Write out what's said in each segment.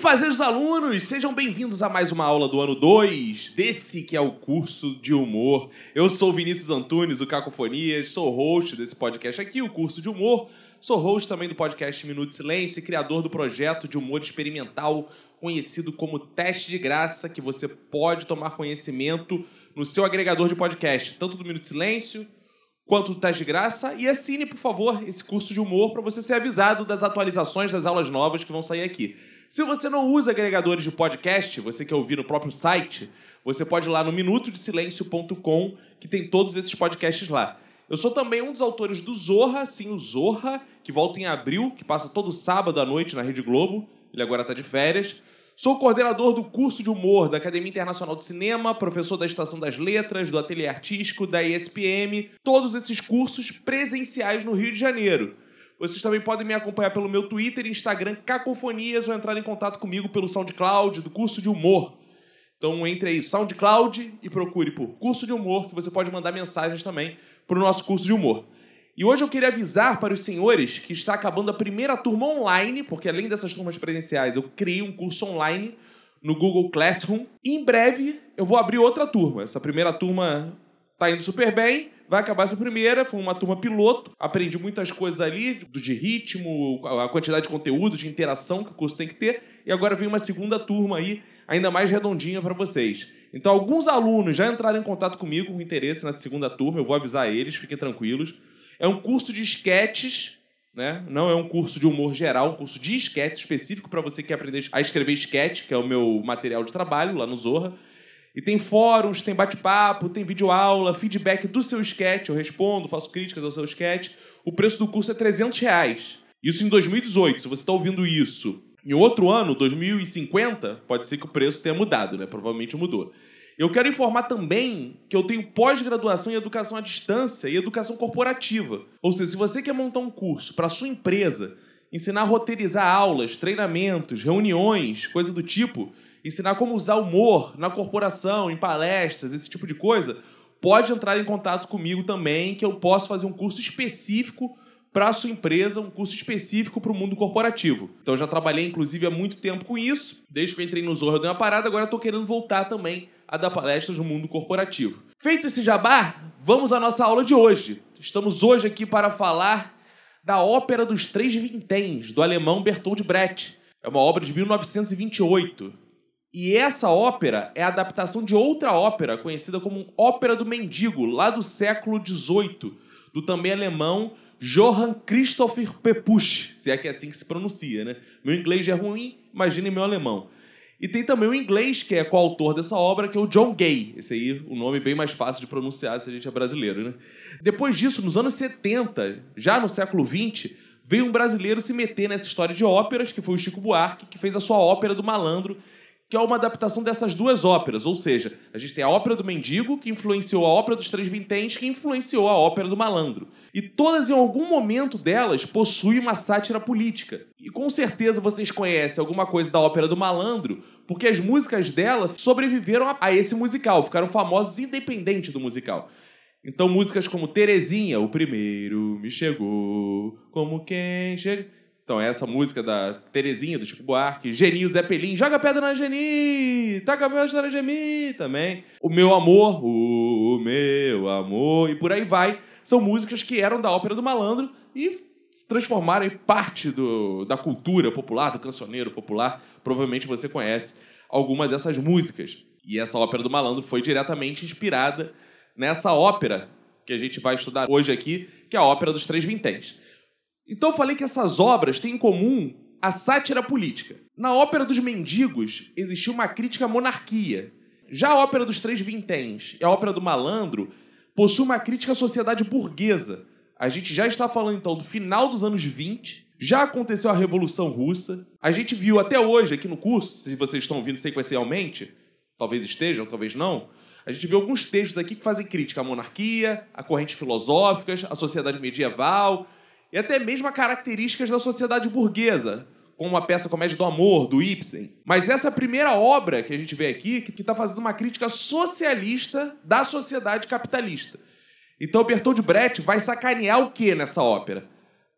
fazeres alunos, sejam bem-vindos a mais uma aula do ano 2 desse que é o curso de humor. Eu sou Vinícius Antunes, o Cacofonias, sou host desse podcast aqui, o curso de humor. Sou host também do podcast Minuto Silêncio e criador do projeto de humor experimental conhecido como Teste de Graça, que você pode tomar conhecimento no seu agregador de podcast, tanto do Minuto Silêncio quanto do Teste de Graça. E assine, por favor, esse curso de humor para você ser avisado das atualizações das aulas novas que vão sair aqui. Se você não usa agregadores de podcast, você quer ouvir no próprio site, você pode ir lá no minutodesilencio.com, que tem todos esses podcasts lá. Eu sou também um dos autores do Zorra, sim, o Zorra, que volta em abril, que passa todo sábado à noite na Rede Globo. Ele agora está de férias. Sou coordenador do curso de humor da Academia Internacional de Cinema, professor da Estação das Letras, do Ateliê Artístico, da ESPM, todos esses cursos presenciais no Rio de Janeiro. Vocês também podem me acompanhar pelo meu Twitter e Instagram Cacofonias ou entrar em contato comigo pelo SoundCloud do curso de humor. Então entre aí SoundCloud e procure por curso de humor que você pode mandar mensagens também para o nosso curso de humor. E hoje eu queria avisar para os senhores que está acabando a primeira turma online, porque além dessas turmas presenciais, eu criei um curso online no Google Classroom. E em breve eu vou abrir outra turma. Essa primeira turma está indo super bem, vai acabar essa primeira, foi uma turma piloto, aprendi muitas coisas ali, do de ritmo, a quantidade de conteúdo, de interação que o curso tem que ter, e agora vem uma segunda turma aí, ainda mais redondinha para vocês. Então, alguns alunos já entraram em contato comigo com interesse na segunda turma, eu vou avisar eles, fiquem tranquilos. É um curso de esquetes, né? Não é um curso de humor geral, um curso de esquete específico para você que quer aprender a escrever esquete, que é o meu material de trabalho lá no Zorra. E tem fóruns, tem bate-papo, tem videoaula, feedback do seu sketch, eu respondo, faço críticas ao seu sketch. O preço do curso é 300 reais. Isso em 2018. Se você está ouvindo isso em outro ano, 2050, pode ser que o preço tenha mudado, né? Provavelmente mudou. Eu quero informar também que eu tenho pós-graduação em educação à distância e educação corporativa. Ou seja, se você quer montar um curso para sua empresa, ensinar a roteirizar aulas, treinamentos, reuniões, coisa do tipo, ensinar como usar humor na corporação, em palestras, esse tipo de coisa, pode entrar em contato comigo também, que eu posso fazer um curso específico para a sua empresa, um curso específico para o mundo corporativo. Então eu já trabalhei, inclusive, há muito tempo com isso. Desde que eu entrei no Zorro, eu dei uma parada, agora estou querendo voltar também a dar palestras no mundo corporativo. Feito esse jabá, vamos à nossa aula de hoje. Estamos hoje aqui para falar da Ópera dos Três Vinténs, do alemão Bertold Brecht. É uma obra de 1928. E essa ópera é a adaptação de outra ópera, conhecida como Ópera do Mendigo, lá do século XVIII, do também alemão Johann Christopher Pepusch, se é que é assim que se pronuncia, né? Meu inglês é ruim, imagine meu alemão. E tem também o inglês, que é coautor dessa obra, que é o John Gay. Esse aí, o nome bem mais fácil de pronunciar se a gente é brasileiro, né? Depois disso, nos anos 70, já no século XX, veio um brasileiro se meter nessa história de óperas, que foi o Chico Buarque, que fez a sua ópera do malandro, que é uma adaptação dessas duas óperas. Ou seja, a gente tem a ópera do mendigo, que influenciou a ópera dos três vinténs, que influenciou a ópera do malandro. E todas, em algum momento delas, possuem uma sátira política. E com certeza vocês conhecem alguma coisa da ópera do malandro, porque as músicas dela sobreviveram a esse musical, ficaram famosas independente do musical. Então, músicas como Terezinha, o primeiro me chegou, como quem chega então, é essa música da Terezinha, do Chico Buarque, Geninho Zeppelin, joga pedra na Geni, taca pedra na Geni também. O Meu Amor, o Meu Amor, e por aí vai. São músicas que eram da ópera do malandro e se transformaram em parte do, da cultura popular, do cancioneiro popular. Provavelmente você conhece alguma dessas músicas. E essa ópera do malandro foi diretamente inspirada nessa ópera que a gente vai estudar hoje aqui, que é a ópera dos Três Vinténs. Então eu falei que essas obras têm em comum a sátira política. Na Ópera dos Mendigos existiu uma crítica à monarquia. Já a Ópera dos Três Vinténs e a Ópera do Malandro possui uma crítica à sociedade burguesa. A gente já está falando então do final dos anos 20, já aconteceu a Revolução Russa. A gente viu até hoje aqui no curso, se vocês estão ouvindo sequencialmente, talvez estejam, talvez não. A gente viu alguns textos aqui que fazem crítica à monarquia, a correntes filosóficas, à sociedade medieval, e até mesmo a características da sociedade burguesa, como a peça Comédia do Amor, do Ibsen. Mas essa é primeira obra que a gente vê aqui, que está fazendo uma crítica socialista da sociedade capitalista. Então Bertold Brecht vai sacanear o que nessa ópera?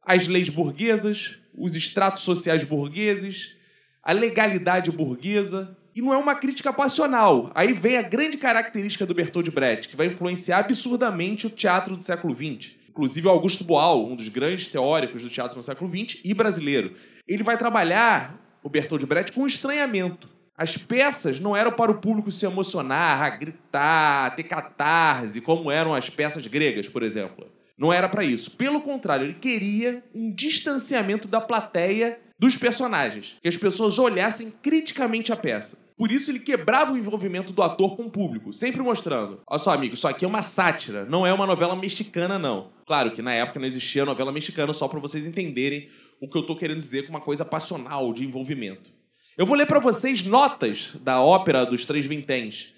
As leis burguesas, os estratos sociais burgueses, a legalidade burguesa. E não é uma crítica passional. Aí vem a grande característica do Bertold Brecht, que vai influenciar absurdamente o teatro do século XX. Inclusive, Augusto Boal, um dos grandes teóricos do teatro no século XX e brasileiro. Ele vai trabalhar, o Bertold Brecht, com estranhamento. As peças não eram para o público se emocionar, gritar, ter catarse, como eram as peças gregas, por exemplo. Não era para isso. Pelo contrário, ele queria um distanciamento da plateia dos personagens, que as pessoas olhassem criticamente a peça. Por isso ele quebrava o envolvimento do ator com o público, sempre mostrando: olha só, amigo, isso aqui é uma sátira, não é uma novela mexicana, não. Claro que na época não existia novela mexicana, só para vocês entenderem o que eu tô querendo dizer com uma coisa passional de envolvimento. Eu vou ler para vocês notas da ópera dos Três Vinténs.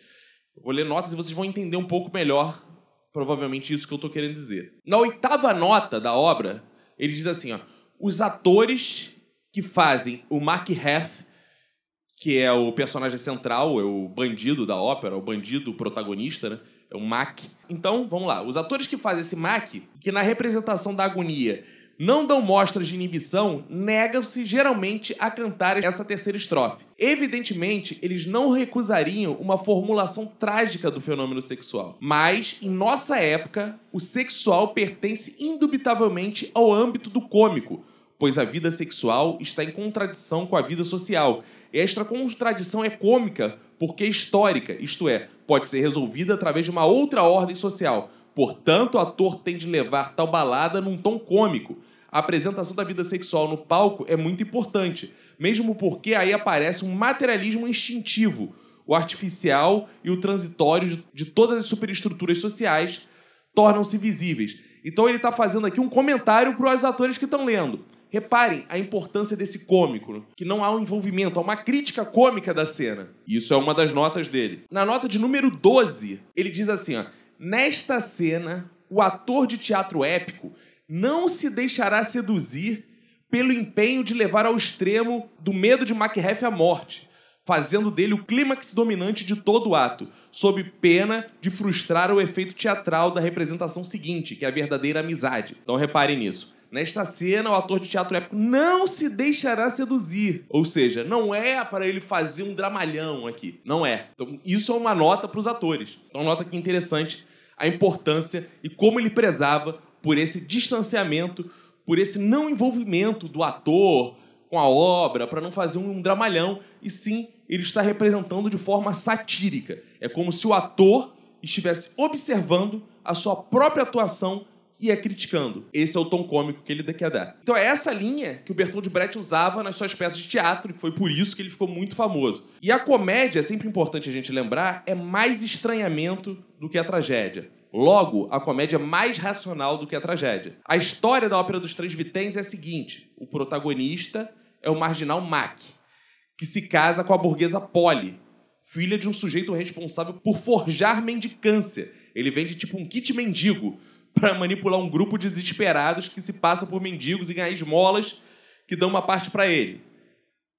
Vou ler notas e vocês vão entender um pouco melhor, provavelmente, isso que eu tô querendo dizer. Na oitava nota da obra, ele diz assim: ó, os atores que fazem o Mark Heth, que é o personagem central, é o bandido da ópera, o bandido protagonista, né? É o Mac. Então, vamos lá. Os atores que fazem esse Mac, que na representação da agonia não dão mostras de inibição, negam-se geralmente a cantar essa terceira estrofe. Evidentemente, eles não recusariam uma formulação trágica do fenômeno sexual. Mas, em nossa época, o sexual pertence indubitavelmente ao âmbito do cômico, pois a vida sexual está em contradição com a vida social. Esta contradição é cômica porque é histórica, isto é, pode ser resolvida através de uma outra ordem social, Portanto, o ator tem de levar tal balada num tom cômico. A apresentação da vida sexual no palco é muito importante, mesmo porque aí aparece um materialismo instintivo. O artificial e o transitório de todas as superestruturas sociais tornam-se visíveis. Então ele está fazendo aqui um comentário para os atores que estão lendo. Reparem a importância desse cômico, que não há um envolvimento, há uma crítica cômica da cena. Isso é uma das notas dele. Na nota de número 12, ele diz assim, ó, Nesta cena, o ator de teatro épico não se deixará seduzir pelo empenho de levar ao extremo do medo de Macbeth à morte, fazendo dele o clímax dominante de todo o ato, sob pena de frustrar o efeito teatral da representação seguinte, que é a verdadeira amizade. Então reparem nisso. Nesta cena, o ator de teatro épico não se deixará seduzir. Ou seja, não é para ele fazer um dramalhão aqui. Não é. Então, isso é uma nota para os atores. Então, uma nota que interessante a importância e como ele prezava por esse distanciamento, por esse não envolvimento do ator com a obra, para não fazer um dramalhão, e sim ele está representando de forma satírica. É como se o ator estivesse observando a sua própria atuação e é criticando. Esse é o tom cômico que ele quer dar. Então é essa linha que o Bertold Brecht usava nas suas peças de teatro e foi por isso que ele ficou muito famoso. E a comédia, é sempre importante a gente lembrar, é mais estranhamento do que a tragédia. Logo, a comédia é mais racional do que a tragédia. A história da Ópera dos Três Vitens é a seguinte: o protagonista é o marginal Mac, que se casa com a burguesa Polly, filha de um sujeito responsável por forjar mendicância. Ele vende tipo um kit mendigo para manipular um grupo de desesperados que se passa por mendigos e ganhar esmolas que dão uma parte para ele.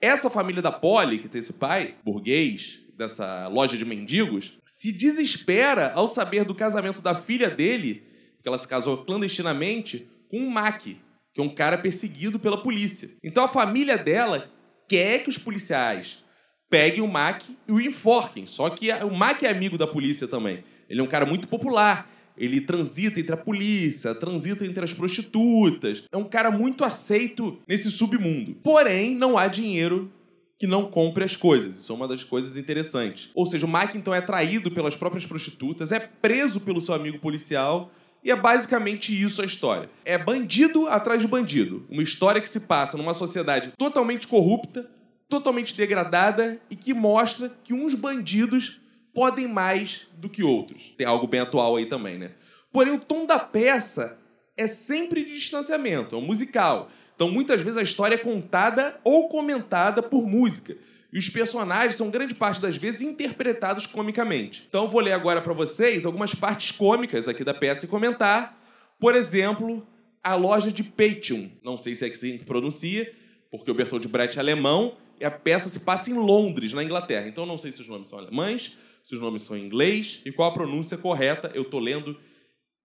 Essa família da Polly, que tem esse pai, burguês, dessa loja de mendigos, se desespera ao saber do casamento da filha dele, porque ela se casou clandestinamente, com um Mac, que é um cara perseguido pela polícia. Então a família dela quer que os policiais peguem o Mac e o enforquem. Só que o Mac é amigo da polícia também. Ele é um cara muito popular ele transita entre a polícia, transita entre as prostitutas. É um cara muito aceito nesse submundo. Porém, não há dinheiro que não compre as coisas. Isso é uma das coisas interessantes. Ou seja, o Mike então é traído pelas próprias prostitutas, é preso pelo seu amigo policial. E é basicamente isso a história. É bandido atrás de bandido. Uma história que se passa numa sociedade totalmente corrupta, totalmente degradada e que mostra que uns bandidos podem mais do que outros. Tem algo bem atual aí também, né? Porém, o tom da peça é sempre de distanciamento, é um musical. Então, muitas vezes a história é contada ou comentada por música. E os personagens são grande parte das vezes interpretados comicamente. Então, vou ler agora para vocês algumas partes cômicas aqui da peça e comentar. Por exemplo, a loja de Peition. Não sei se é assim que pronuncia, porque o Bertold Brecht é alemão e a peça se passa em Londres, na Inglaterra. Então, não sei se os nomes são alemães, se os nomes são em inglês e qual a pronúncia correta. Eu estou lendo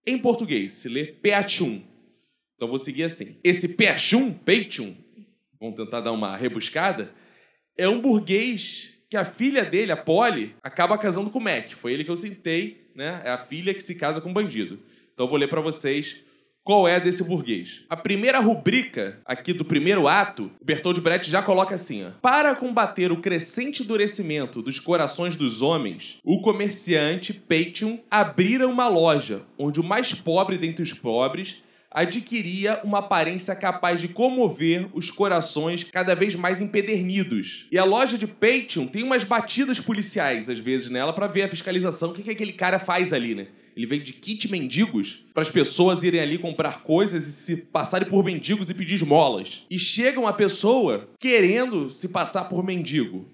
em português. Se lê Peachum. Então vou seguir assim. Esse Peachum, Peachum, vamos tentar dar uma rebuscada, é um burguês que a filha dele, a Polly, acaba casando com o Mac. Foi ele que eu sentei, né? É a filha que se casa com bandido. Então eu vou ler para vocês qual é desse burguês. A primeira rubrica aqui do primeiro ato, Bertold Brecht já coloca assim: ó, Para combater o crescente endurecimento dos corações dos homens, o comerciante Peition abrira uma loja onde o mais pobre dentre os pobres adquiria uma aparência capaz de comover os corações cada vez mais empedernidos. E a loja de Peition tem umas batidas policiais, às vezes, nela, para ver a fiscalização, o que, que aquele cara faz ali, né? Ele vende kit mendigos para as pessoas irem ali comprar coisas e se passarem por mendigos e pedir esmolas. E chega uma pessoa querendo se passar por mendigo.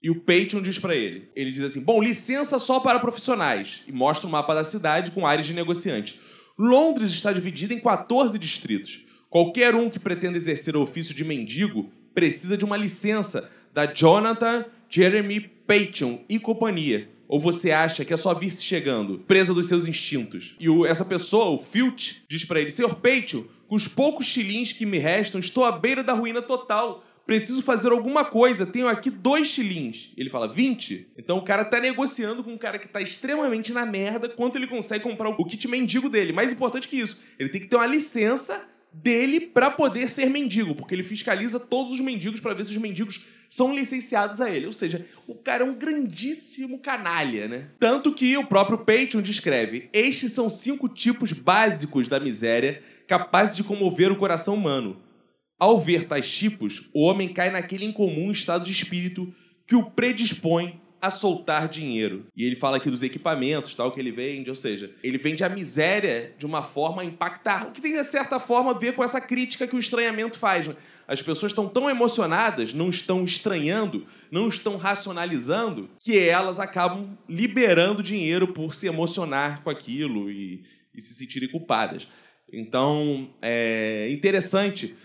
E o Patreon diz para ele. Ele diz assim: "Bom, licença só para profissionais" e mostra o um mapa da cidade com áreas de negociante. Londres está dividida em 14 distritos. Qualquer um que pretenda exercer o ofício de mendigo precisa de uma licença da Jonathan Jeremy Payton e companhia. Ou você acha que é só vir-se chegando, presa dos seus instintos? E o, essa pessoa, o Filch, diz para ele: Senhor Payton, com os poucos shillings que me restam, estou à beira da ruína total. Preciso fazer alguma coisa. Tenho aqui dois shillings. Ele fala, 20? Então o cara tá negociando com um cara que tá extremamente na merda quanto ele consegue comprar o kit mendigo dele. Mais importante que isso, ele tem que ter uma licença dele para poder ser mendigo, porque ele fiscaliza todos os mendigos para ver se os mendigos são licenciados a ele. Ou seja, o cara é um grandíssimo canalha, né? Tanto que o próprio Patreon descreve: estes são cinco tipos básicos da miséria capazes de comover o coração humano. Ao ver tais tipos, o homem cai naquele incomum estado de espírito que o predispõe a soltar dinheiro. E ele fala aqui dos equipamentos, tal, que ele vende, ou seja, ele vende a miséria de uma forma a impactar, o que tem de certa forma a ver com essa crítica que o estranhamento faz. Né? As pessoas estão tão emocionadas, não estão estranhando, não estão racionalizando, que elas acabam liberando dinheiro por se emocionar com aquilo e, e se sentirem culpadas. Então, é interessante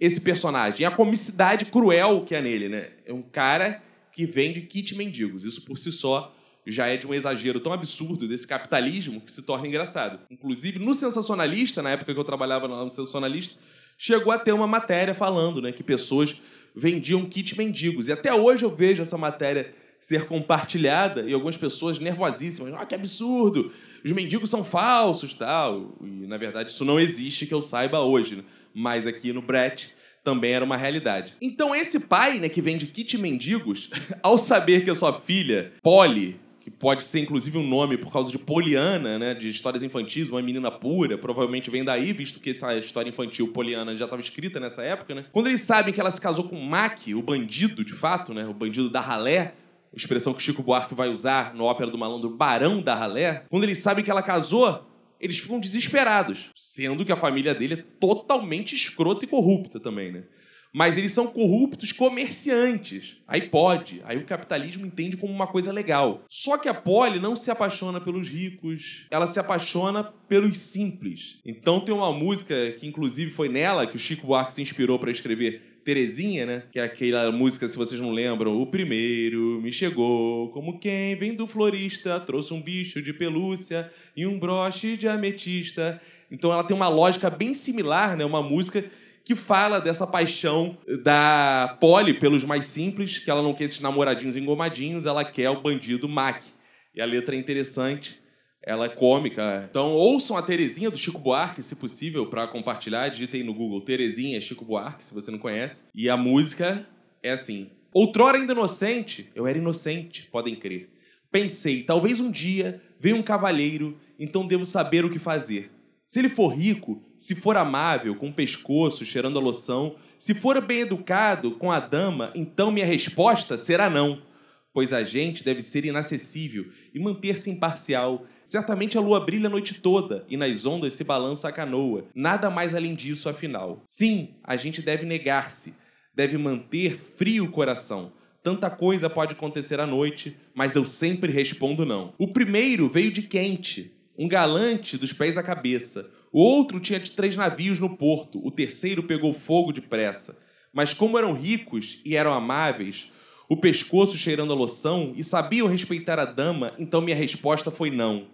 esse personagem. A comicidade cruel que é nele, né? É um cara que vende kit mendigos. Isso por si só já é de um exagero tão absurdo desse capitalismo que se torna engraçado. Inclusive, no Sensacionalista, na época que eu trabalhava no Sensacionalista, chegou a ter uma matéria falando né, que pessoas vendiam kit mendigos. E até hoje eu vejo essa matéria ser compartilhada e algumas pessoas nervosíssimas. Ah, que absurdo! Os mendigos são falsos tal. E, na verdade, isso não existe que eu saiba hoje. Né? Mas aqui no Brett também era uma realidade. Então esse pai, né, que vende kit mendigos, ao saber que a sua filha, Polly, que pode ser inclusive um nome por causa de Poliana, né, de histórias infantis, uma menina pura, provavelmente vem daí, visto que essa história infantil Poliana já estava escrita nessa época, né? Quando eles sabem que ela se casou com Mac, o bandido, de fato, né, o bandido da ralé, expressão que Chico Buarque vai usar no Ópera do Malandro, Barão da Ralé, quando eles sabem que ela casou, eles ficam desesperados, sendo que a família dele é totalmente escrota e corrupta também, né? Mas eles são corruptos comerciantes. Aí pode. Aí o capitalismo entende como uma coisa legal. Só que a Polly não se apaixona pelos ricos, ela se apaixona pelos simples. Então tem uma música que, inclusive, foi nela que o Chico Buarque se inspirou para escrever Terezinha, né? Que é aquela música, se vocês não lembram, o primeiro me chegou como quem vem do florista, trouxe um bicho de pelúcia e um broche de ametista. Então ela tem uma lógica bem similar, né? Uma música que fala dessa paixão da Polly pelos mais simples, que ela não quer esses namoradinhos engomadinhos, ela quer o bandido Mac. E a letra é interessante ela é cômica. Então, ouçam a Terezinha do Chico Buarque, se possível, para compartilhar. Digitem no Google Terezinha Chico Buarque, se você não conhece. E a música é assim: Outrora ainda inocente, eu era inocente, podem crer. Pensei, talvez um dia venha um cavalheiro, então devo saber o que fazer. Se ele for rico, se for amável, com o pescoço cheirando a loção, se for bem educado com a dama, então minha resposta será não. Pois a gente deve ser inacessível e manter-se imparcial, Certamente a lua brilha a noite toda e nas ondas se balança a canoa. Nada mais além disso, afinal. Sim, a gente deve negar-se, deve manter frio o coração. Tanta coisa pode acontecer à noite, mas eu sempre respondo não. O primeiro veio de quente, um galante dos pés à cabeça. O outro tinha de três navios no porto, o terceiro pegou fogo depressa. Mas como eram ricos e eram amáveis, o pescoço cheirando a loção e sabiam respeitar a dama, então minha resposta foi não.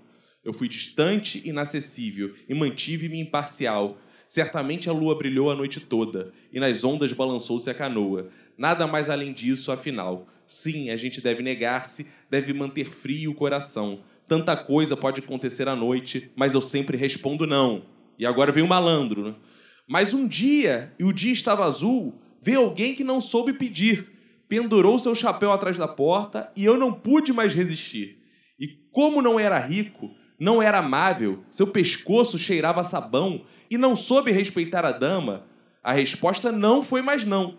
Eu fui distante e inacessível e mantive-me imparcial. Certamente a lua brilhou a noite toda, e nas ondas balançou-se a canoa. Nada mais além disso, afinal. Sim, a gente deve negar-se, deve manter frio o coração. Tanta coisa pode acontecer à noite, mas eu sempre respondo não. E agora vem o malandro, né? Mas um dia, e o dia estava azul, veio alguém que não soube pedir. Pendurou seu chapéu atrás da porta e eu não pude mais resistir. E como não era rico, não era amável, seu pescoço cheirava sabão e não soube respeitar a dama, a resposta não foi mais não.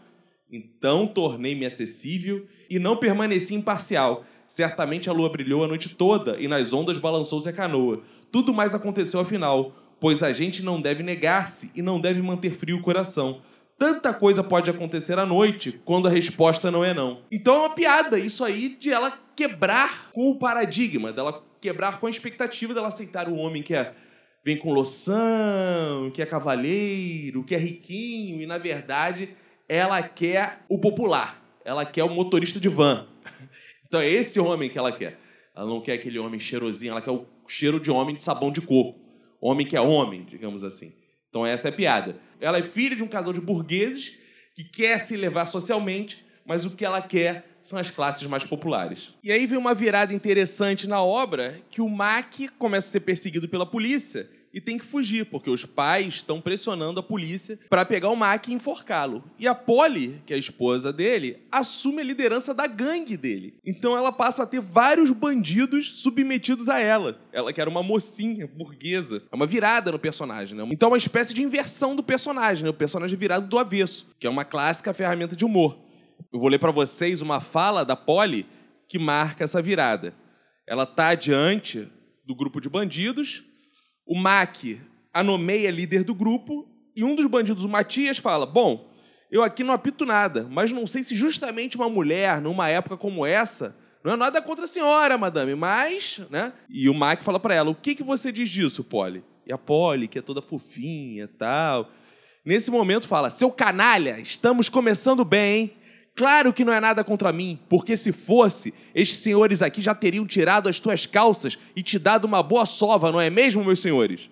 Então tornei-me acessível e não permaneci imparcial. Certamente a lua brilhou a noite toda e nas ondas balançou-se a canoa. Tudo mais aconteceu afinal, pois a gente não deve negar-se e não deve manter frio o coração. Tanta coisa pode acontecer à noite quando a resposta não é não. Então é uma piada isso aí de ela quebrar com o paradigma, dela quebrar com a expectativa dela aceitar o homem que é vem com loção, que é cavalheiro, que é riquinho, e na verdade ela quer o popular, ela quer o motorista de van. Então é esse homem que ela quer. Ela não quer aquele homem cheirosinho, ela quer o cheiro de homem de sabão de coco. Homem que é homem, digamos assim. Então essa é a piada. Ela é filha de um casal de burgueses que quer se levar socialmente, mas o que ela quer são as classes mais populares. E aí vem uma virada interessante na obra, que o Mac começa a ser perseguido pela polícia e tem que fugir, porque os pais estão pressionando a polícia para pegar o Mac e enforcá-lo. E a Polly, que é a esposa dele, assume a liderança da gangue dele. Então ela passa a ter vários bandidos submetidos a ela. Ela que era uma mocinha burguesa. É uma virada no personagem, né? Então é uma espécie de inversão do personagem, né? O personagem virado do avesso, que é uma clássica ferramenta de humor. Eu vou ler para vocês uma fala da Polly que marca essa virada. Ela está diante do grupo de bandidos, o Mac a nomeia líder do grupo e um dos bandidos, o Matias, fala: Bom, eu aqui não apito nada, mas não sei se justamente uma mulher, numa época como essa, não é nada contra a senhora, madame, mas. Né? E o Mac fala para ela: O que, que você diz disso, Polly? E a Polly, que é toda fofinha e tal. Nesse momento fala: Seu canalha, estamos começando bem, hein? Claro que não é nada contra mim, porque se fosse, estes senhores aqui já teriam tirado as tuas calças e te dado uma boa sova, não é mesmo, meus senhores?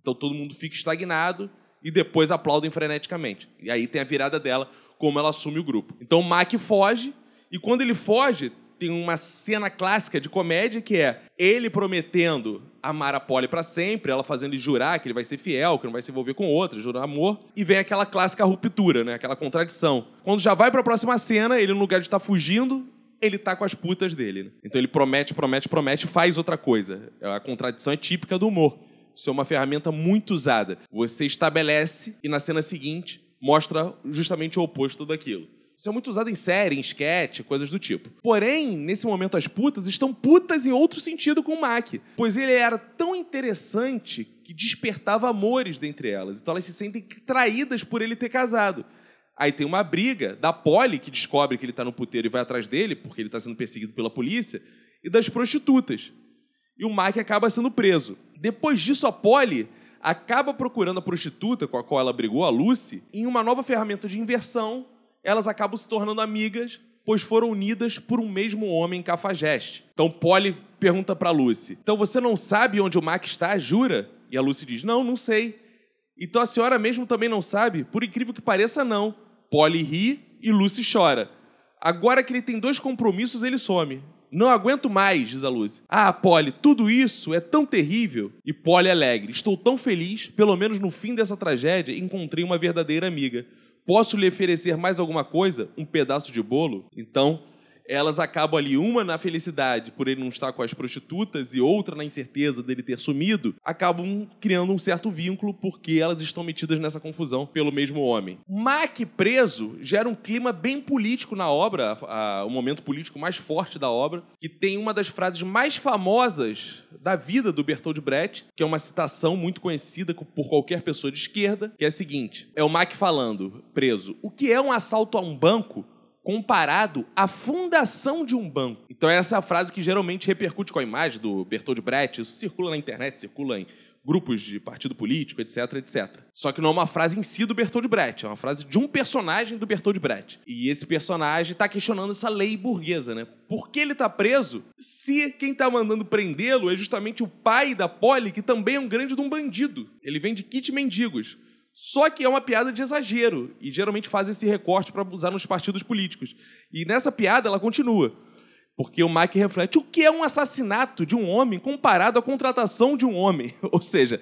Então todo mundo fica estagnado e depois aplaudem freneticamente. E aí tem a virada dela, como ela assume o grupo. Então Mac foge, e quando ele foge, tem uma cena clássica de comédia que é ele prometendo amar a Polly para sempre, ela fazendo ele jurar que ele vai ser fiel, que não vai se envolver com outra, jurar amor, e vem aquela clássica ruptura, né? Aquela contradição. Quando já vai para a próxima cena, ele no lugar de estar tá fugindo, ele tá com as putas dele. Né? Então ele promete, promete, promete, faz outra coisa. A contradição é típica do humor. Isso é uma ferramenta muito usada. Você estabelece e na cena seguinte mostra justamente o oposto daquilo. Isso é muito usado em série, em sketch, coisas do tipo. Porém, nesse momento, as putas estão putas em outro sentido com o Mac, pois ele era tão interessante que despertava amores dentre elas. Então elas se sentem traídas por ele ter casado. Aí tem uma briga da Polly, que descobre que ele está no puteiro e vai atrás dele, porque ele está sendo perseguido pela polícia, e das prostitutas. E o Mac acaba sendo preso. Depois disso, a Polly acaba procurando a prostituta com a qual ela brigou, a Lucy, em uma nova ferramenta de inversão elas acabam se tornando amigas, pois foram unidas por um mesmo homem cafajeste. Então Polly pergunta para Lucy: Então você não sabe onde o Mac está, jura? E a Lucy diz: Não, não sei. Então a senhora mesmo também não sabe? Por incrível que pareça, não. Polly ri e Lucy chora. Agora que ele tem dois compromissos, ele some. Não aguento mais, diz a Lucy. Ah, Polly, tudo isso é tão terrível. E Polly alegre. Estou tão feliz, pelo menos no fim dessa tragédia, encontrei uma verdadeira amiga. Posso lhe oferecer mais alguma coisa? Um pedaço de bolo? Então, elas acabam ali, uma na felicidade por ele não estar com as prostitutas e outra na incerteza dele ter sumido, acabam criando um certo vínculo porque elas estão metidas nessa confusão pelo mesmo homem. Mac preso gera um clima bem político na obra, a, a, o momento político mais forte da obra, que tem uma das frases mais famosas da vida do Bertold Brecht, que é uma citação muito conhecida por qualquer pessoa de esquerda, que é a seguinte: é o Mac falando, preso, o que é um assalto a um banco? Comparado à fundação de um banco. Então essa é a frase que geralmente repercute com a imagem do Bertold Brecht, isso circula na internet, circula em grupos de partido político, etc, etc. Só que não é uma frase em si do Bertold Brecht, é uma frase de um personagem do Bertold Brecht. E esse personagem está questionando essa lei burguesa, né? Por que ele está preso se quem está mandando prendê-lo é justamente o pai da Polly, que também é um grande de um bandido? Ele vem de kit mendigos. Só que é uma piada de exagero e geralmente faz esse recorte para usar nos partidos políticos. E nessa piada ela continua. Porque o Mike reflete o que é um assassinato de um homem comparado à contratação de um homem. Ou seja,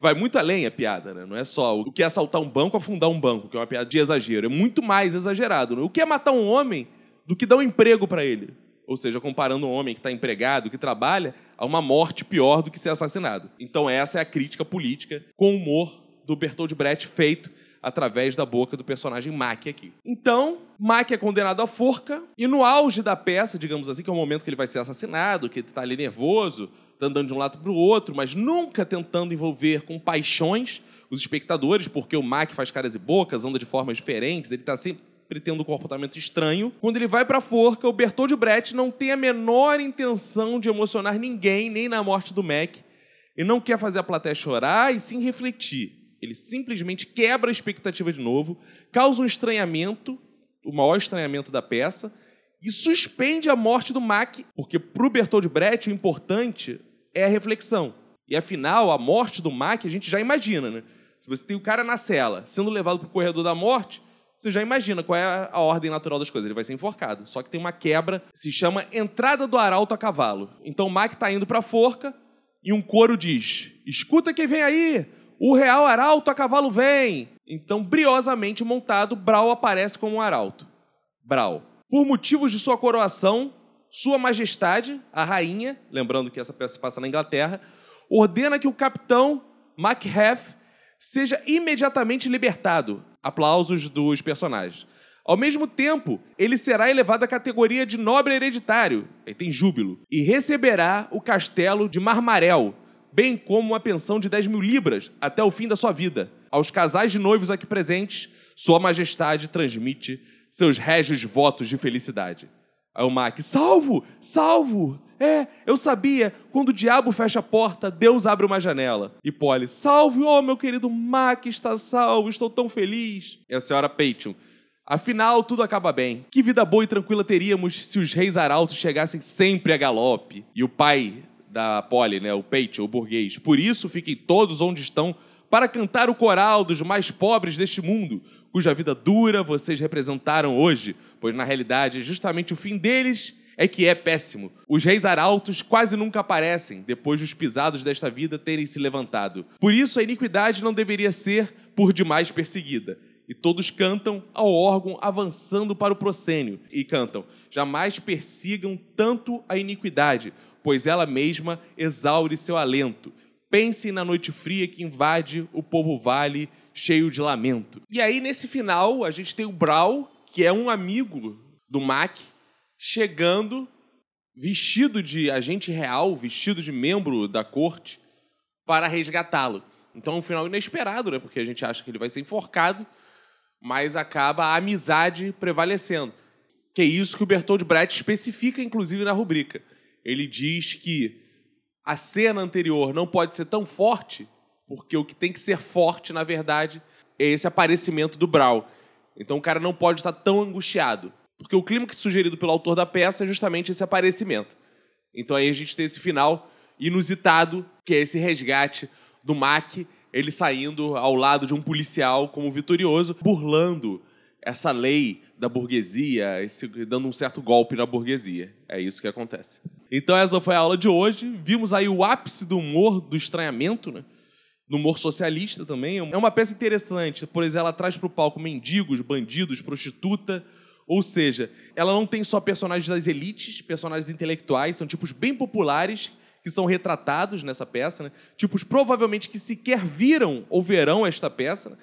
vai muito além a piada, né? Não é só o que é assaltar um banco, afundar um banco, que é uma piada de exagero. É muito mais exagerado. Né? O que é matar um homem do que dar um emprego para ele. Ou seja, comparando um homem que está empregado, que trabalha, a uma morte pior do que ser assassinado. Então essa é a crítica política com humor do Bertold Brecht feito através da boca do personagem Mack aqui. Então, Mack é condenado à forca e no auge da peça, digamos assim, que é o momento que ele vai ser assassinado, que ele está ali nervoso, tá andando de um lado para o outro, mas nunca tentando envolver com paixões os espectadores, porque o Mack faz caras e bocas, anda de formas diferentes, ele está sempre tendo um comportamento estranho. Quando ele vai para a forca, o Bertold Brecht não tem a menor intenção de emocionar ninguém, nem na morte do Mac. Ele não quer fazer a plateia chorar e sim refletir. Ele simplesmente quebra a expectativa de novo, causa um estranhamento, o maior estranhamento da peça, e suspende a morte do Mac, porque para o Bertold Brecht o importante é a reflexão. E afinal, a morte do Mac a gente já imagina, né? Se você tem o cara na cela sendo levado para o corredor da morte, você já imagina qual é a ordem natural das coisas. Ele vai ser enforcado. Só que tem uma quebra, se chama entrada do arauto a cavalo. Então o Mac está indo para a forca e um coro diz: Escuta quem vem aí! O real arauto a cavalo vem! Então, briosamente montado, Brau aparece como um arauto. Brau. Por motivos de sua coroação, Sua Majestade, a rainha, lembrando que essa peça passa na Inglaterra, ordena que o capitão Macbeth seja imediatamente libertado. Aplausos dos personagens. Ao mesmo tempo, ele será elevado à categoria de nobre hereditário, aí tem júbilo, e receberá o castelo de Marmarel, bem como uma pensão de 10 mil libras até o fim da sua vida. Aos casais de noivos aqui presentes, Sua Majestade transmite seus régios votos de felicidade. Aí o Mac, salvo, salvo! É, eu sabia, quando o diabo fecha a porta, Deus abre uma janela. E Polly, salve, oh meu querido Mac está salvo, estou tão feliz. E a senhora Peyton, afinal tudo acaba bem. Que vida boa e tranquila teríamos se os reis arautos chegassem sempre a galope. E o pai da Polly, né, o Peyton, o burguês. Por isso fiquem todos onde estão para cantar o coral dos mais pobres deste mundo, cuja vida dura vocês representaram hoje, pois na realidade justamente o fim deles é que é péssimo. Os reis arautos quase nunca aparecem depois dos pisados desta vida terem se levantado. Por isso a iniquidade não deveria ser por demais perseguida. E todos cantam ao órgão avançando para o proscênio e cantam: Jamais persigam tanto a iniquidade, pois ela mesma exaure seu alento. Pensem na noite fria que invade o povo vale, cheio de lamento. E aí, nesse final, a gente tem o Brau, que é um amigo do Mac, chegando vestido de agente real, vestido de membro da corte, para resgatá-lo. Então é um final inesperado, né? Porque a gente acha que ele vai ser enforcado, mas acaba a amizade prevalecendo. Que é isso que o Bertold Brecht especifica, inclusive, na rubrica ele diz que a cena anterior não pode ser tão forte, porque o que tem que ser forte, na verdade, é esse aparecimento do Brau. Então o cara não pode estar tão angustiado, porque o clima que sugerido pelo autor da peça é justamente esse aparecimento. Então aí a gente tem esse final inusitado, que é esse resgate do Mac, ele saindo ao lado de um policial como vitorioso, burlando essa lei da burguesia, esse, dando um certo golpe na burguesia. É isso que acontece. Então essa foi a aula de hoje. Vimos aí o ápice do humor, do estranhamento, né? Do humor socialista também. É uma peça interessante, pois ela traz para o palco mendigos, bandidos, prostituta. Ou seja, ela não tem só personagens das elites, personagens intelectuais, são tipos bem populares que são retratados nessa peça, né? tipos provavelmente que sequer viram ou verão esta peça, né?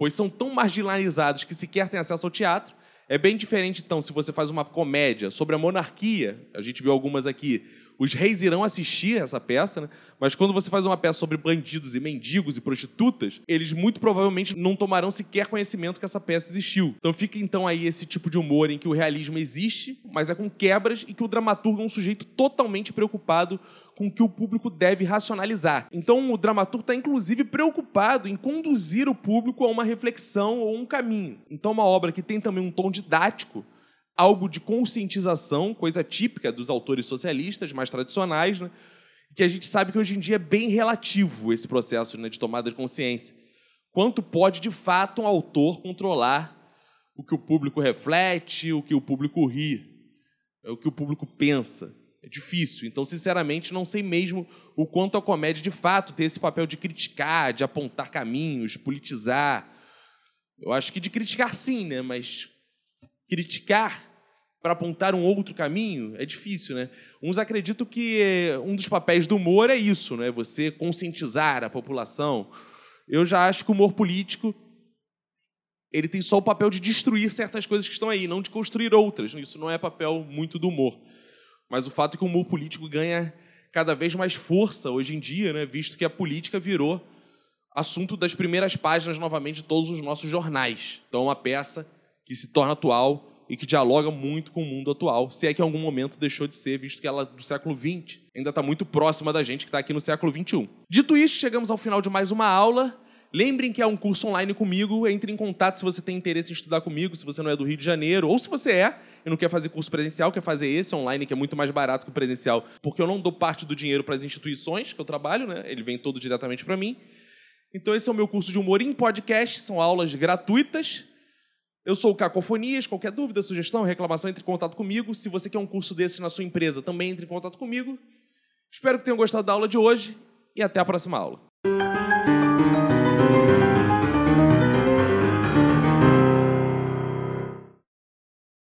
Pois são tão marginalizados que sequer têm acesso ao teatro. É bem diferente, então, se você faz uma comédia sobre a monarquia, a gente viu algumas aqui, os reis irão assistir essa peça, né? mas quando você faz uma peça sobre bandidos e mendigos e prostitutas, eles muito provavelmente não tomarão sequer conhecimento que essa peça existiu. Então fica então aí esse tipo de humor em que o realismo existe, mas é com quebras e que o dramaturgo é um sujeito totalmente preocupado com que o público deve racionalizar. Então, o dramaturgo está, inclusive, preocupado em conduzir o público a uma reflexão ou um caminho. Então, uma obra que tem também um tom didático, algo de conscientização, coisa típica dos autores socialistas mais tradicionais, né? que a gente sabe que hoje em dia é bem relativo esse processo né, de tomada de consciência. quanto pode de fato um autor controlar o que o público reflete, o que o público ri, o que o público pensa. É difícil. Então, sinceramente, não sei mesmo o quanto a comédia de fato tem esse papel de criticar, de apontar caminhos, politizar. Eu acho que de criticar sim, né? Mas criticar para apontar um outro caminho é difícil, né? Uns acreditam que um dos papéis do humor é isso, né? Você conscientizar a população. Eu já acho que o humor político ele tem só o papel de destruir certas coisas que estão aí, não de construir outras. Isso não é papel muito do humor. Mas o fato é que o humor político ganha cada vez mais força hoje em dia, né? visto que a política virou assunto das primeiras páginas novamente de todos os nossos jornais. Então, é uma peça que se torna atual e que dialoga muito com o mundo atual, se é que em algum momento deixou de ser, visto que ela do século XX ainda está muito próxima da gente que está aqui no século XXI. Dito isso, chegamos ao final de mais uma aula. Lembrem que é um curso online comigo. Entre em contato se você tem interesse em estudar comigo, se você não é do Rio de Janeiro, ou se você é e não quer fazer curso presencial, quer fazer esse online, que é muito mais barato que o presencial, porque eu não dou parte do dinheiro para as instituições que eu trabalho, né? Ele vem todo diretamente para mim. Então, esse é o meu curso de humor em podcast, são aulas gratuitas. Eu sou o Cacofonias, qualquer dúvida, sugestão, reclamação, entre em contato comigo. Se você quer um curso desse na sua empresa, também entre em contato comigo. Espero que tenham gostado da aula de hoje e até a próxima aula.